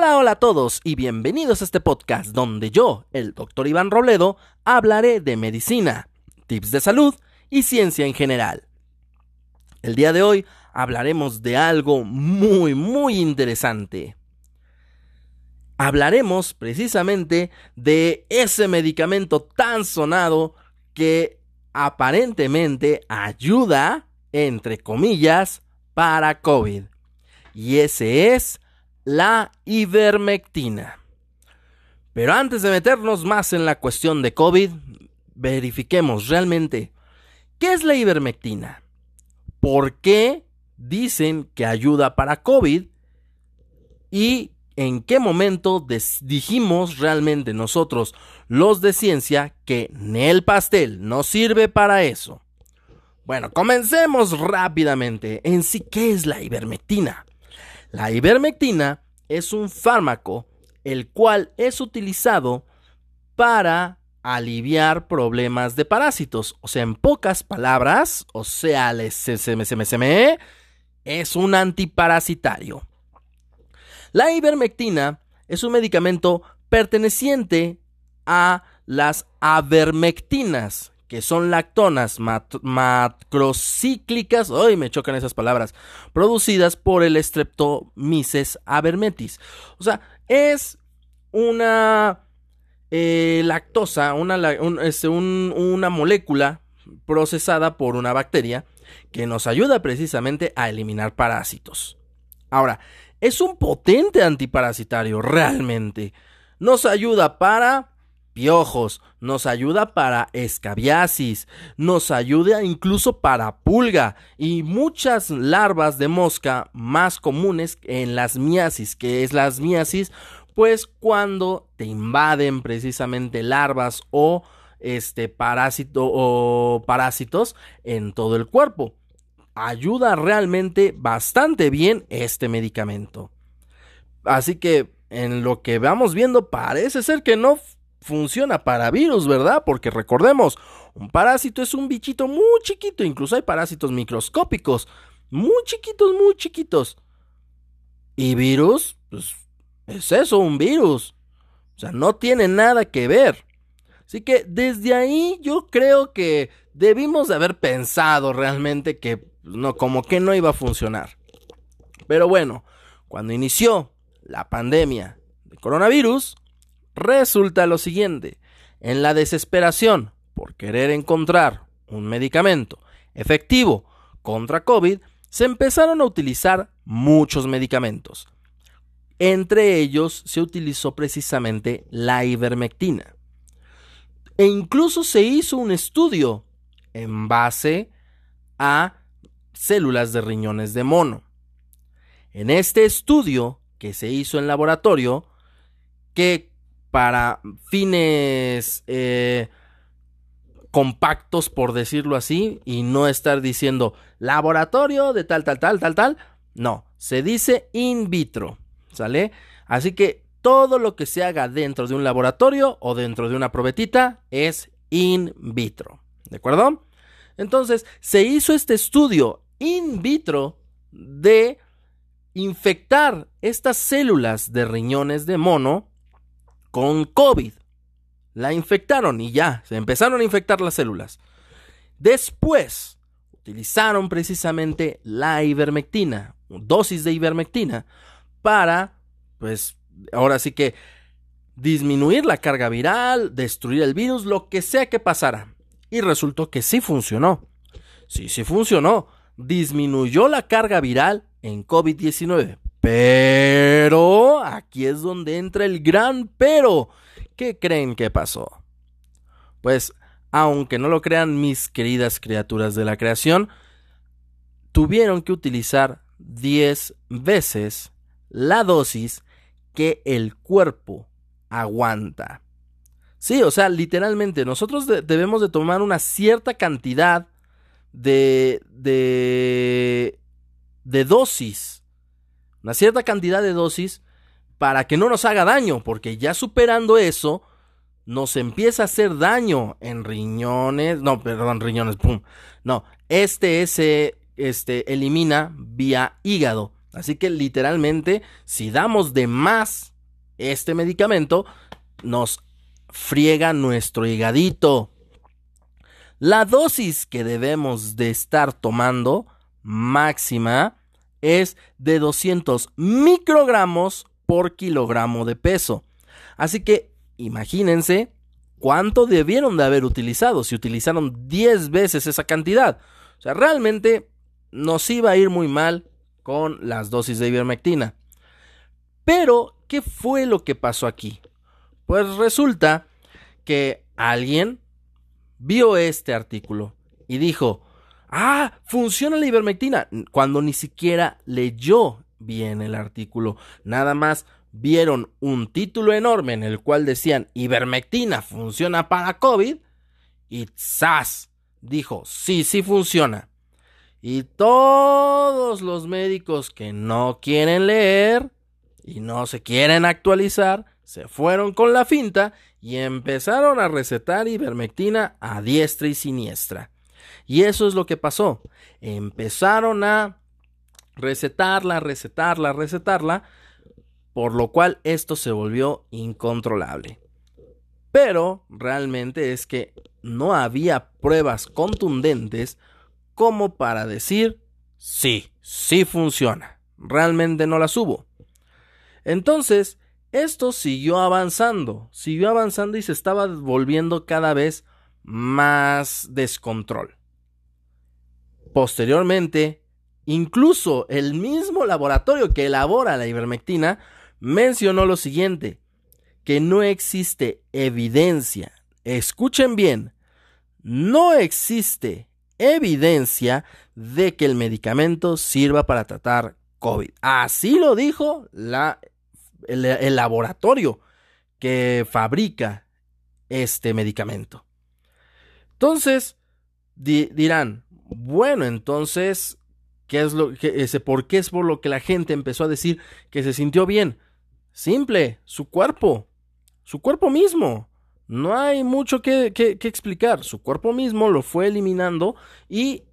Hola, hola a todos y bienvenidos a este podcast donde yo, el doctor Iván Robledo, hablaré de medicina, tips de salud y ciencia en general. El día de hoy hablaremos de algo muy, muy interesante. Hablaremos precisamente de ese medicamento tan sonado que aparentemente ayuda, entre comillas, para COVID. Y ese es la ivermectina. Pero antes de meternos más en la cuestión de COVID, verifiquemos realmente qué es la ivermectina, por qué dicen que ayuda para COVID y en qué momento dijimos realmente nosotros, los de ciencia, que el pastel no sirve para eso. Bueno, comencemos rápidamente en sí qué es la ivermectina. La ivermectina es un fármaco el cual es utilizado para aliviar problemas de parásitos. O sea, en pocas palabras, o sea, es un antiparasitario. La ivermectina es un medicamento perteneciente a las avermectinas, que son lactonas macrocíclicas, hoy me chocan esas palabras, producidas por el Streptomyces avermetis. O sea, es una eh, lactosa, una, este, una molécula procesada por una bacteria que nos ayuda precisamente a eliminar parásitos. Ahora, es un potente antiparasitario realmente. Nos ayuda para piojos, nos ayuda para escabiasis, nos ayuda incluso para pulga y muchas larvas de mosca más comunes en las miasis, que es las miasis, pues cuando te invaden precisamente larvas o este parásito o parásitos en todo el cuerpo. Ayuda realmente bastante bien este medicamento. Así que en lo que vamos viendo parece ser que no funciona para virus, ¿verdad? Porque recordemos, un parásito es un bichito muy chiquito, incluso hay parásitos microscópicos, muy chiquitos, muy chiquitos. Y virus, pues es eso, un virus. O sea, no tiene nada que ver. Así que desde ahí yo creo que debimos de haber pensado realmente que pues, no, como que no iba a funcionar. Pero bueno, cuando inició la pandemia de coronavirus, Resulta lo siguiente, en la desesperación por querer encontrar un medicamento efectivo contra COVID, se empezaron a utilizar muchos medicamentos. Entre ellos se utilizó precisamente la ivermectina. E incluso se hizo un estudio en base a células de riñones de mono. En este estudio que se hizo en laboratorio, que para fines eh, compactos, por decirlo así, y no estar diciendo laboratorio de tal, tal, tal, tal, tal. No, se dice in vitro, ¿sale? Así que todo lo que se haga dentro de un laboratorio o dentro de una probetita es in vitro, ¿de acuerdo? Entonces, se hizo este estudio in vitro de infectar estas células de riñones de mono con COVID. La infectaron y ya, se empezaron a infectar las células. Después, utilizaron precisamente la ivermectina, dosis de ivermectina, para, pues, ahora sí que disminuir la carga viral, destruir el virus, lo que sea que pasara. Y resultó que sí funcionó. Sí, sí funcionó. Disminuyó la carga viral en COVID-19. Pero aquí es donde entra el gran pero. ¿Qué creen que pasó? Pues, aunque no lo crean mis queridas criaturas de la creación, tuvieron que utilizar 10 veces la dosis que el cuerpo aguanta. Sí, o sea, literalmente nosotros debemos de tomar una cierta cantidad de, de, de dosis una cierta cantidad de dosis para que no nos haga daño, porque ya superando eso, nos empieza a hacer daño en riñones, no, perdón, riñones. No, este se este, elimina vía hígado. Así que literalmente, si damos de más este medicamento, nos friega nuestro higadito. La dosis que debemos de estar tomando máxima es de 200 microgramos por kilogramo de peso. Así que imagínense cuánto debieron de haber utilizado si utilizaron 10 veces esa cantidad. O sea, realmente nos iba a ir muy mal con las dosis de ivermectina. Pero, ¿qué fue lo que pasó aquí? Pues resulta que alguien vio este artículo y dijo, ah, funciona la ivermectina, cuando ni siquiera leyó bien el artículo, nada más vieron un título enorme en el cual decían ivermectina funciona para COVID y ¡zas! dijo, sí, sí funciona. Y todos los médicos que no quieren leer y no se quieren actualizar, se fueron con la finta y empezaron a recetar ivermectina a diestra y siniestra. Y eso es lo que pasó. Empezaron a recetarla, recetarla, recetarla, por lo cual esto se volvió incontrolable. Pero realmente es que no había pruebas contundentes como para decir, sí, sí funciona. Realmente no las hubo. Entonces, esto siguió avanzando, siguió avanzando y se estaba volviendo cada vez más descontrol. Posteriormente, incluso el mismo laboratorio que elabora la ivermectina mencionó lo siguiente, que no existe evidencia, escuchen bien, no existe evidencia de que el medicamento sirva para tratar COVID. Así lo dijo el, laboratorio que fabrica este medicamento. Entonces, dirán, bueno, entonces, ¿qué es lo que ese por qué es por lo que la gente empezó a decir que se sintió bien? Simple, su cuerpo, su cuerpo mismo. No hay mucho que, que, explicar. Su cuerpo mismo lo fue eliminando y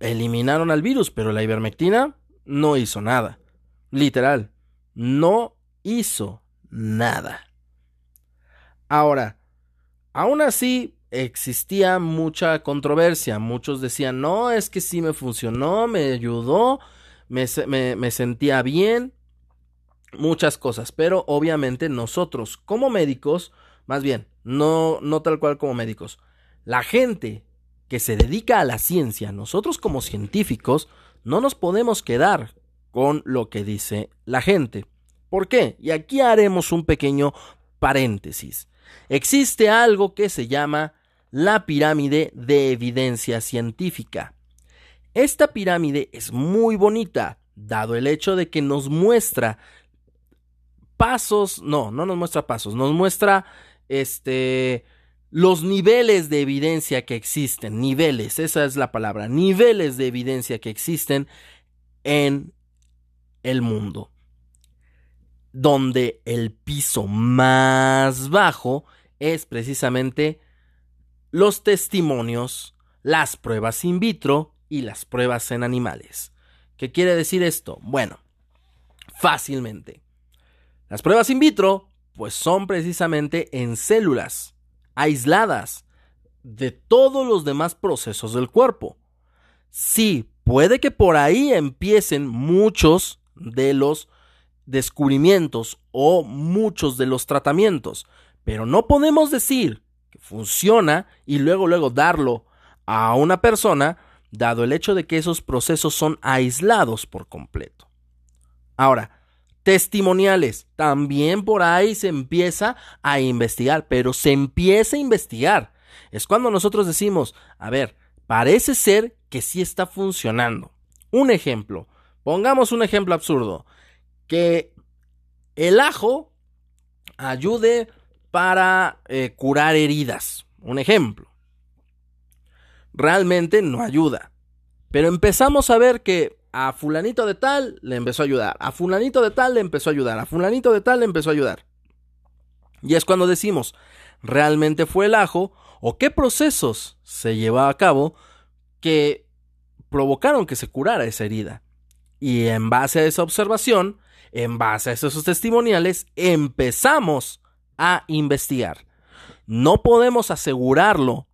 eliminaron al virus, pero la ivermectina no hizo nada. Literal, no hizo nada. Ahora, aún así existía mucha controversia. Muchos decían, no, es que sí me funcionó, me ayudó, me, me, sentía bien muchas cosas, pero obviamente nosotros como médicos, más bien, no, no tal cual como médicos, la gente que se dedica a la ciencia, nosotros como científicos, no nos podemos quedar con lo que dice la gente. ¿Por qué? Y aquí haremos un pequeño paréntesis. Existe algo que se llama la pirámide de evidencia científica. Esta pirámide es muy bonita, dado el hecho de que nos muestra pasos, no, no nos muestra pasos, nos muestra este los niveles de evidencia que existen, niveles, esa es la palabra, niveles de evidencia que existen en el mundo. Donde el piso más bajo es precisamente los testimonios, las pruebas in vitro y las pruebas en animales. ¿Qué quiere decir esto? Bueno, fácilmente. Las pruebas in vitro, pues son precisamente en células, aisladas de todos los demás procesos del cuerpo. Sí, puede que por ahí empiecen muchos de los descubrimientos o muchos de los tratamientos, pero no podemos decir que funciona y luego luego darlo a una persona dado el hecho de que esos procesos son aislados por completo. Ahora, testimoniales. También por ahí se empieza a investigar, pero se empieza a investigar. Es cuando nosotros decimos, a ver, parece ser que sí está funcionando. Un ejemplo, pongamos un ejemplo absurdo, que el ajo ayude para eh, curar heridas. Un ejemplo. Realmente no ayuda. Pero empezamos a ver que a fulanito de tal le empezó a ayudar, a fulanito de tal le empezó a ayudar, a fulanito de tal le empezó a ayudar. Y es cuando decimos, ¿realmente fue el ajo o qué procesos se llevó a cabo que provocaron que se curara esa herida? Y en base a esa observación, en base a esos testimoniales, empezamos a investigar. No podemos asegurarlo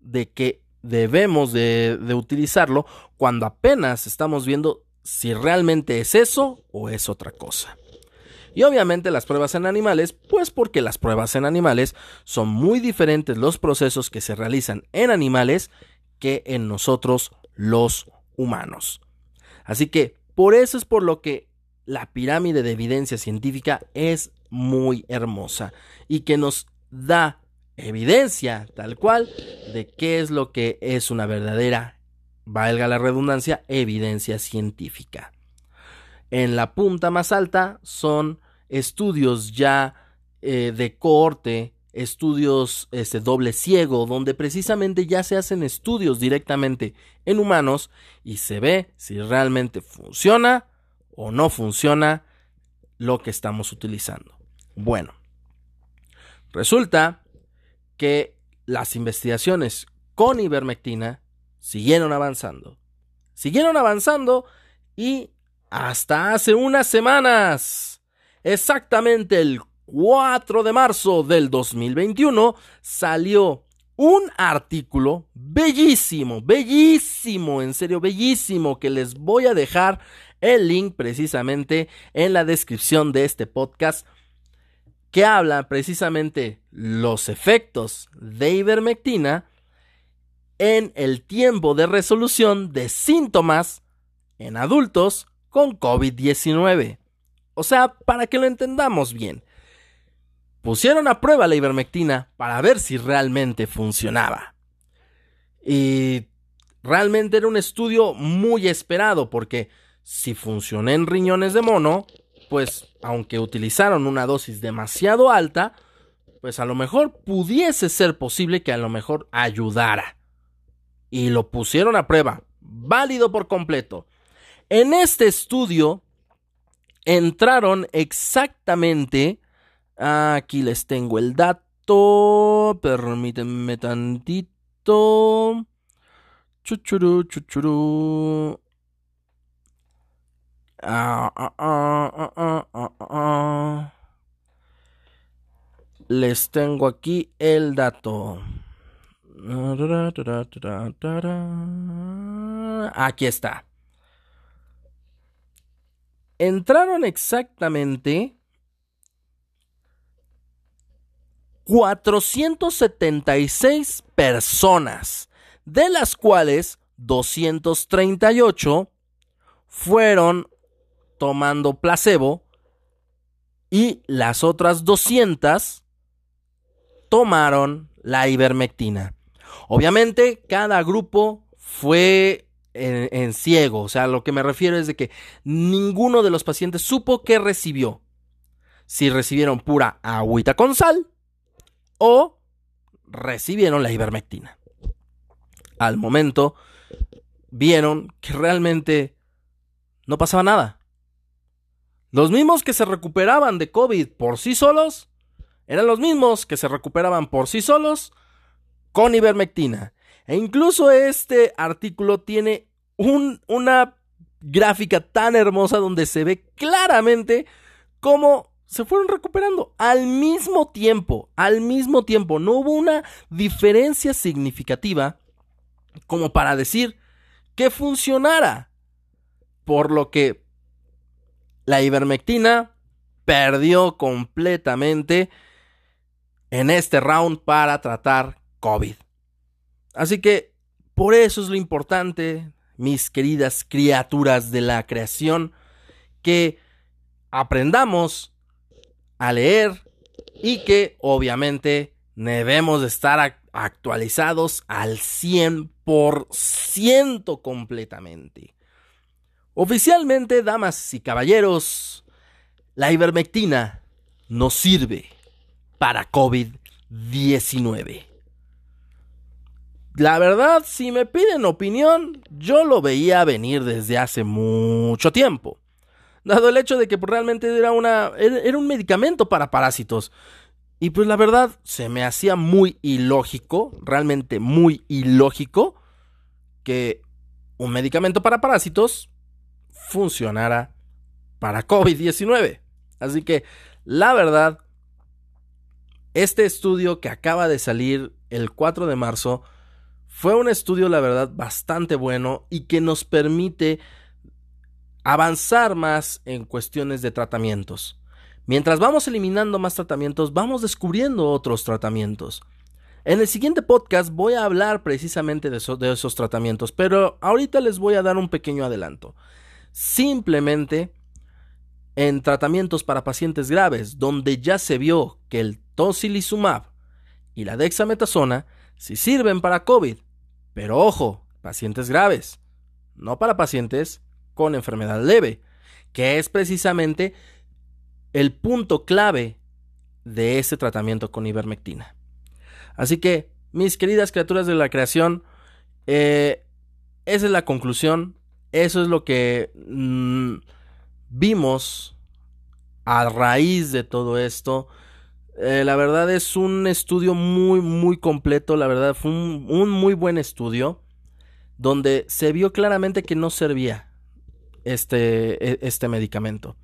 de que debemos de, utilizarlo cuando apenas estamos viendo si realmente es eso o es otra cosa. Y obviamente las pruebas en animales, pues porque las pruebas en animales son muy diferentes los procesos que se realizan en animales que en nosotros los humanos. Así que por eso es por lo que la pirámide de evidencia científica es muy hermosa y que nos da evidencia tal cual de qué es lo que es una verdadera, valga la redundancia, evidencia científica. En la punta más alta son estudios ya eh, de corte, estudios este, doble ciego, donde precisamente ya se hacen estudios directamente en humanos y se ve si realmente funciona o no funciona lo que estamos utilizando. Bueno, resulta que las investigaciones con ivermectina siguieron avanzando. Siguieron avanzando y hasta hace unas semanas, exactamente el 4 de marzo del 2021, salió un artículo bellísimo, bellísimo, en serio, bellísimo, que les voy a dejar el link precisamente en la descripción de este podcast que habla precisamente los efectos de ivermectina en el tiempo de resolución de síntomas en adultos con COVID-19. O sea, para que lo entendamos bien, pusieron a prueba la ivermectina para ver si realmente funcionaba. Y realmente era un estudio muy esperado porque si funciona en riñones de mono, pues aunque utilizaron una dosis demasiado alta, pues a lo mejor pudiese ser posible que a lo mejor ayudara. Y lo pusieron a prueba, válido por completo. En este estudio entraron exactamente, aquí les tengo el dato, permítanme tantito. Chuchuru, chuchuru. Les tengo aquí el dato. Aquí está. Entraron exactamente 476 personas, de las cuales 238 fueron tomando placebo y las otras 200 tomaron la ivermectina. Obviamente cada grupo fue en, ciego, o sea, lo que me refiero es de que ninguno de los pacientes supo que recibió. Si recibieron pura agüita con sal o recibieron la ivermectina. Al momento vieron que realmente no pasaba nada. Los mismos que se recuperaban de COVID por sí solos eran los mismos que se recuperaban por sí solos con ivermectina. E incluso este artículo tiene una gráfica tan hermosa donde se ve claramente cómo se fueron recuperando al mismo tiempo, al mismo tiempo. No hubo una diferencia significativa como para decir que funcionara. Por lo que la ivermectina perdió completamente en este round para tratar COVID. Así que por eso es lo importante, mis queridas criaturas de la creación, que aprendamos a leer y que obviamente debemos de estar actualizados al 100% completamente. Oficialmente, damas y caballeros, la ivermectina no sirve para COVID-19. La verdad, si me piden opinión, yo lo veía venir desde hace mucho tiempo. Dado el hecho de que pues, realmente era, una, era un medicamento para parásitos. Y pues la verdad, se me hacía muy ilógico, realmente muy ilógico, que un medicamento para parásitos funcionara para COVID-19. Así que, la verdad, este estudio que acaba de salir el 4 de marzo fue un estudio, la verdad, bastante bueno y que nos permite avanzar más en cuestiones de tratamientos. Mientras vamos eliminando más tratamientos, vamos descubriendo otros tratamientos. En el siguiente podcast voy a hablar precisamente de, de, esos tratamientos, pero ahorita les voy a dar un pequeño adelanto. Simplemente en tratamientos para pacientes graves, donde ya se vio que el tocilizumab y la dexametasona sí sirven para COVID, pero ojo, pacientes graves, no para pacientes con enfermedad leve, que es precisamente el punto clave de ese tratamiento con ivermectina. Así que, mis queridas criaturas de la creación, eh, esa es la conclusión, eso es lo que mm, vimos a raíz de todo esto. Eh, la verdad es un estudio muy, muy completo. La verdad fue un, muy buen estudio. Donde se vio claramente que no servía este, e, este medicamento.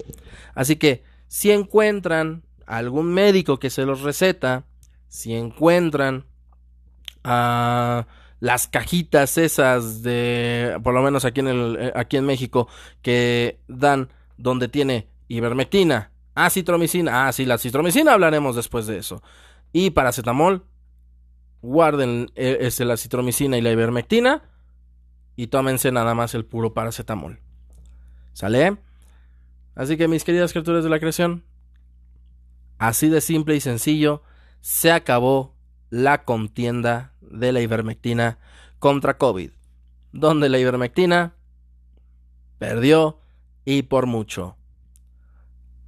Así que si encuentran algún médico que se los receta, si encuentran a las cajitas esas de, por lo menos aquí en, el, eh, aquí en México, que dan donde tiene ivermectina, acitromicina, ah, sí, la citromicina hablaremos después de eso, y paracetamol, guarden eh, este, la citromicina y la ivermectina y tómense nada más el puro paracetamol. ¿Sale? Así que mis queridas criaturas de la creación, así de simple y sencillo, se acabó la contienda de la ivermectina contra COVID, donde la ivermectina perdió y por mucho.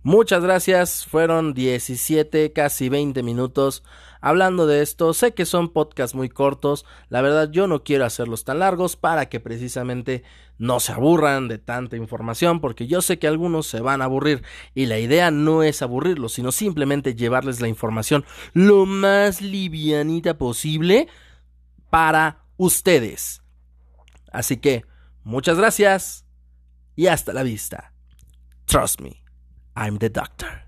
Muchas gracias, fueron 17, casi 20 minutos hablando de esto. Sé que son podcasts muy cortos, la verdad yo no quiero hacerlos tan largos para que precisamente no se aburran de tanta información, porque yo sé que algunos se van a aburrir y la idea no es aburrirlos, sino simplemente llevarles la información lo más livianita posible para ustedes. Así que, muchas gracias y hasta la vista. Trust me, I'm the doctor.